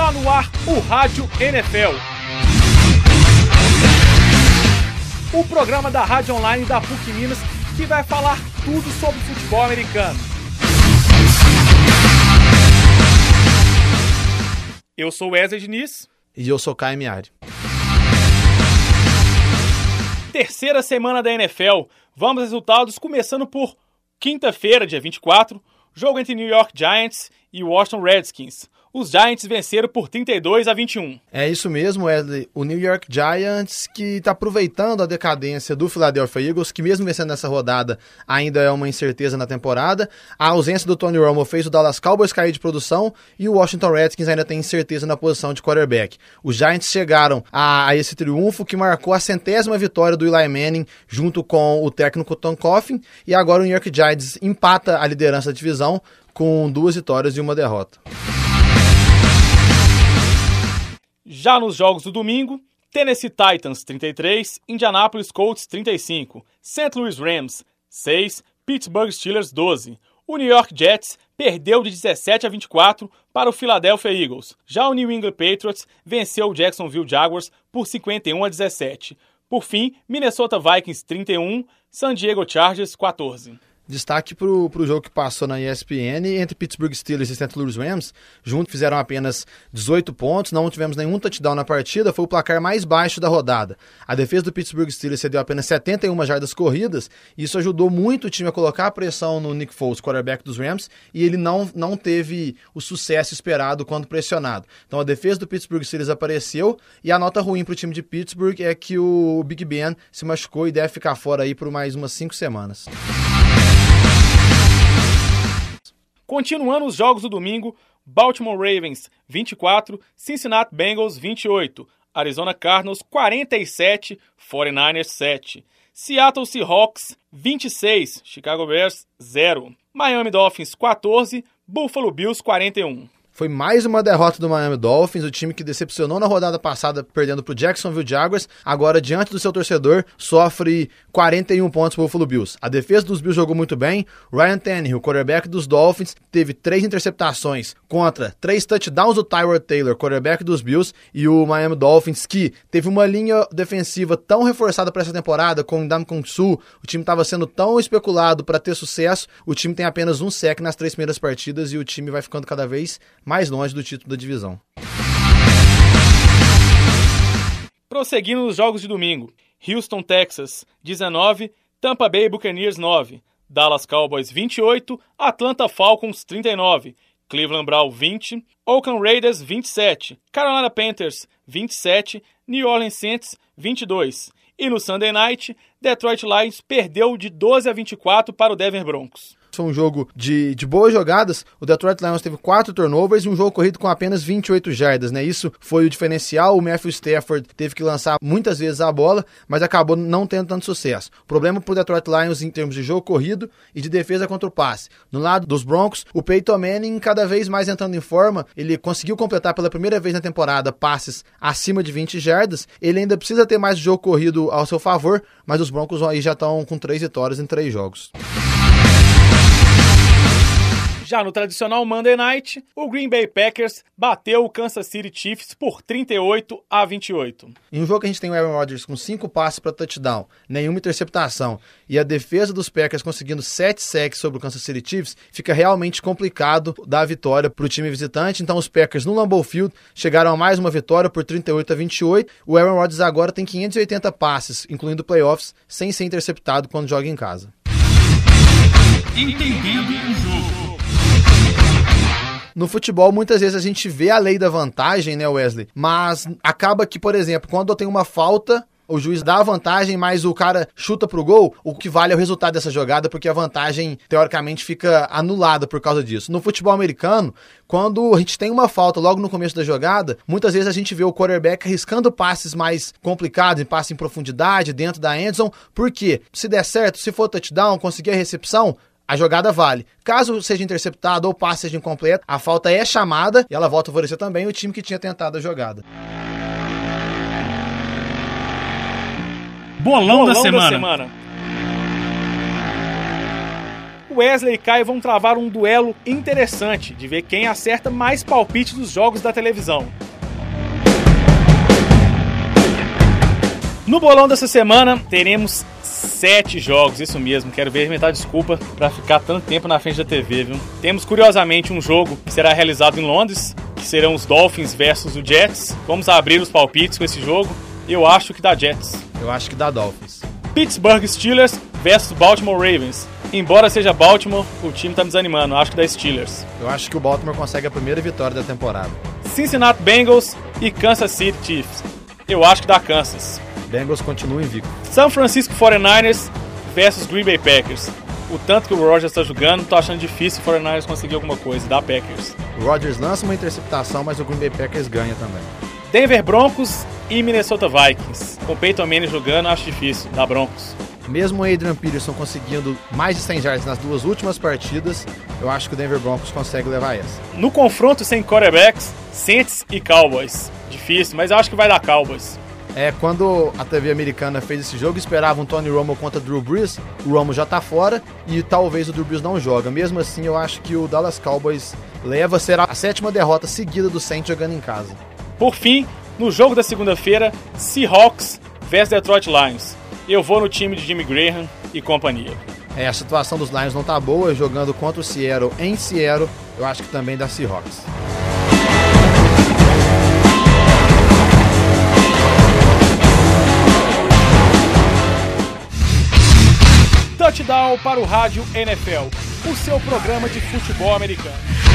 Está no ar o Rádio NFL. O programa da Rádio Online da PUC Minas que vai falar tudo sobre futebol americano. Eu sou Wesley Diniz. E eu sou Caio Miari. Terceira semana da NFL. Vamos aos resultados, começando por quinta-feira, dia 24, jogo entre New York Giants e Washington Redskins os Giants venceram por 32 a 21. É isso mesmo, Wesley. O New York Giants que está aproveitando a decadência do Philadelphia Eagles, que mesmo vencendo nessa rodada ainda é uma incerteza na temporada. A ausência do Tony Romo fez o Dallas Cowboys cair de produção e o Washington Redskins ainda tem incerteza na posição de quarterback. Os Giants chegaram a, a esse triunfo que marcou a centésima vitória do Eli Manning junto com o técnico Tom Coughlin e agora o New York Giants empata a liderança da divisão com duas vitórias e uma derrota. Já nos jogos do domingo, Tennessee Titans 33, Indianapolis Colts 35, St. Louis Rams 6, Pittsburgh Steelers 12. O New York Jets perdeu de 17 a 24 para o Philadelphia Eagles. Já o New England Patriots venceu o Jacksonville Jaguars por 51 a 17. Por fim, Minnesota Vikings 31, San Diego Chargers 14. Destaque para o jogo que passou na ESPN entre Pittsburgh Steelers e St. Louis Rams. Juntos fizeram apenas 18 pontos, não tivemos nenhum touchdown na partida, foi o placar mais baixo da rodada. A defesa do Pittsburgh Steelers cedeu apenas 71 jardas corridas, e isso ajudou muito o time a colocar a pressão no Nick Foles, quarterback dos Rams, e ele não, não teve o sucesso esperado quando pressionado. Então a defesa do Pittsburgh Steelers apareceu, e a nota ruim para o time de Pittsburgh é que o Big Ben se machucou e deve ficar fora aí por mais umas 5 semanas. Continuando os jogos do domingo, Baltimore Ravens 24, Cincinnati Bengals 28, Arizona Cardinals 47, 49ers 7, Seattle Seahawks 26, Chicago Bears 0, Miami Dolphins 14, Buffalo Bills 41. Foi mais uma derrota do Miami Dolphins, o time que decepcionou na rodada passada perdendo para o Jacksonville Jaguars, agora diante do seu torcedor sofre 41 pontos para o Buffalo Bills. A defesa dos Bills jogou muito bem, Ryan Tannehill, o quarterback dos Dolphins, teve três interceptações contra três touchdowns do Tyrod Taylor, quarterback dos Bills, e o Miami Dolphins que teve uma linha defensiva tão reforçada para essa temporada com o Dam Kung Su, o time estava sendo tão especulado para ter sucesso, o time tem apenas um sec nas três primeiras partidas e o time vai ficando cada vez mais longe do título da divisão. Prosseguindo nos jogos de domingo: Houston, Texas, 19, Tampa Bay Buccaneers 9, Dallas Cowboys 28, Atlanta Falcons 39, Cleveland Browns 20, Oakland Raiders 27, Carolina Panthers 27, New Orleans Saints 22. E no Sunday Night, Detroit Lions perdeu de 12 a 24 para o Denver Broncos. Um jogo de, de boas jogadas. O Detroit Lions teve quatro turnovers e um jogo corrido com apenas 28 jardas, né? Isso foi o diferencial. O Matthew Stafford teve que lançar muitas vezes a bola, mas acabou não tendo tanto sucesso. Problema para o Detroit Lions em termos de jogo corrido e de defesa contra o passe. No lado dos Broncos, o Peyton Manning cada vez mais entrando em forma. Ele conseguiu completar pela primeira vez na temporada passes acima de 20 jardas. Ele ainda precisa ter mais jogo corrido ao seu favor, mas os Broncos aí já estão com três vitórias em três jogos. Já no tradicional Monday Night, o Green Bay Packers bateu o Kansas City Chiefs por 38 a 28. Em um jogo que a gente tem o Aaron Rodgers com cinco passes para touchdown, nenhuma interceptação, e a defesa dos Packers conseguindo sete sacks sobre o Kansas City Chiefs, fica realmente complicado dar a vitória para o time visitante. Então os Packers no Lambeau Field chegaram a mais uma vitória por 38 a 28. O Aaron Rodgers agora tem 580 passes, incluindo playoffs, sem ser interceptado quando joga em casa. Entendendo o jogo. No futebol, muitas vezes a gente vê a lei da vantagem, né, Wesley? Mas acaba que, por exemplo, quando tenho uma falta, o juiz dá a vantagem, mas o cara chuta pro gol, o que vale é o resultado dessa jogada, porque a vantagem, teoricamente, fica anulada por causa disso. No futebol americano, quando a gente tem uma falta logo no começo da jogada, muitas vezes a gente vê o quarterback arriscando passes mais complicados, em passe em profundidade, dentro da endzone, porque se der certo, se for touchdown, conseguir a recepção, a jogada vale. Caso seja interceptado ou passe seja incompleto, a falta é chamada e ela volta a favorecer também o time que tinha tentado a jogada. Bolão, Bolão da, semana. da semana. Wesley e Caio vão travar um duelo interessante de ver quem acerta mais palpite dos jogos da televisão. No bolão dessa semana teremos sete jogos, isso mesmo. Quero ver inventar desculpa para ficar tanto tempo na frente da TV, viu? Temos curiosamente um jogo que será realizado em Londres, que serão os Dolphins versus o Jets. Vamos abrir os palpites com esse jogo. Eu acho que dá Jets. Eu acho que dá Dolphins. Pittsburgh Steelers versus Baltimore Ravens. Embora seja Baltimore, o time tá me desanimando. Acho que dá Steelers. Eu acho que o Baltimore consegue a primeira vitória da temporada. Cincinnati Bengals e Kansas City Chiefs. Eu acho que dá Kansas. Bengals continua invicto. São Francisco 49ers versus Green Bay Packers. O tanto que o Rodgers está jogando, tô achando difícil o 49ers conseguir alguma coisa, dá Packers. O Rodgers lança uma interceptação, mas o Green Bay Packers ganha também. Denver Broncos e Minnesota Vikings. Com Peyton Manning jogando, acho difícil, dá Broncos. Mesmo o Adrian Peterson conseguindo mais de 100 yards nas duas últimas partidas, eu acho que o Denver Broncos consegue levar essa. No confronto sem quarterbacks, Saints e Cowboys. Difícil, mas eu acho que vai dar Cowboys. É, quando a TV americana fez esse jogo, esperava um Tony Romo contra Drew Brees. O Romo já tá fora e talvez o Drew Brees não joga. Mesmo assim, eu acho que o Dallas Cowboys leva, será a sétima derrota seguida do Saints jogando em casa. Por fim, no jogo da segunda-feira, Seahawks vs Detroit Lions. Eu vou no time de Jimmy Graham e companhia. É, a situação dos Lions não tá boa, jogando contra o Seattle em Seattle, eu acho que também dá Seahawks. Touchdown para o Rádio NFL, o seu programa de futebol americano.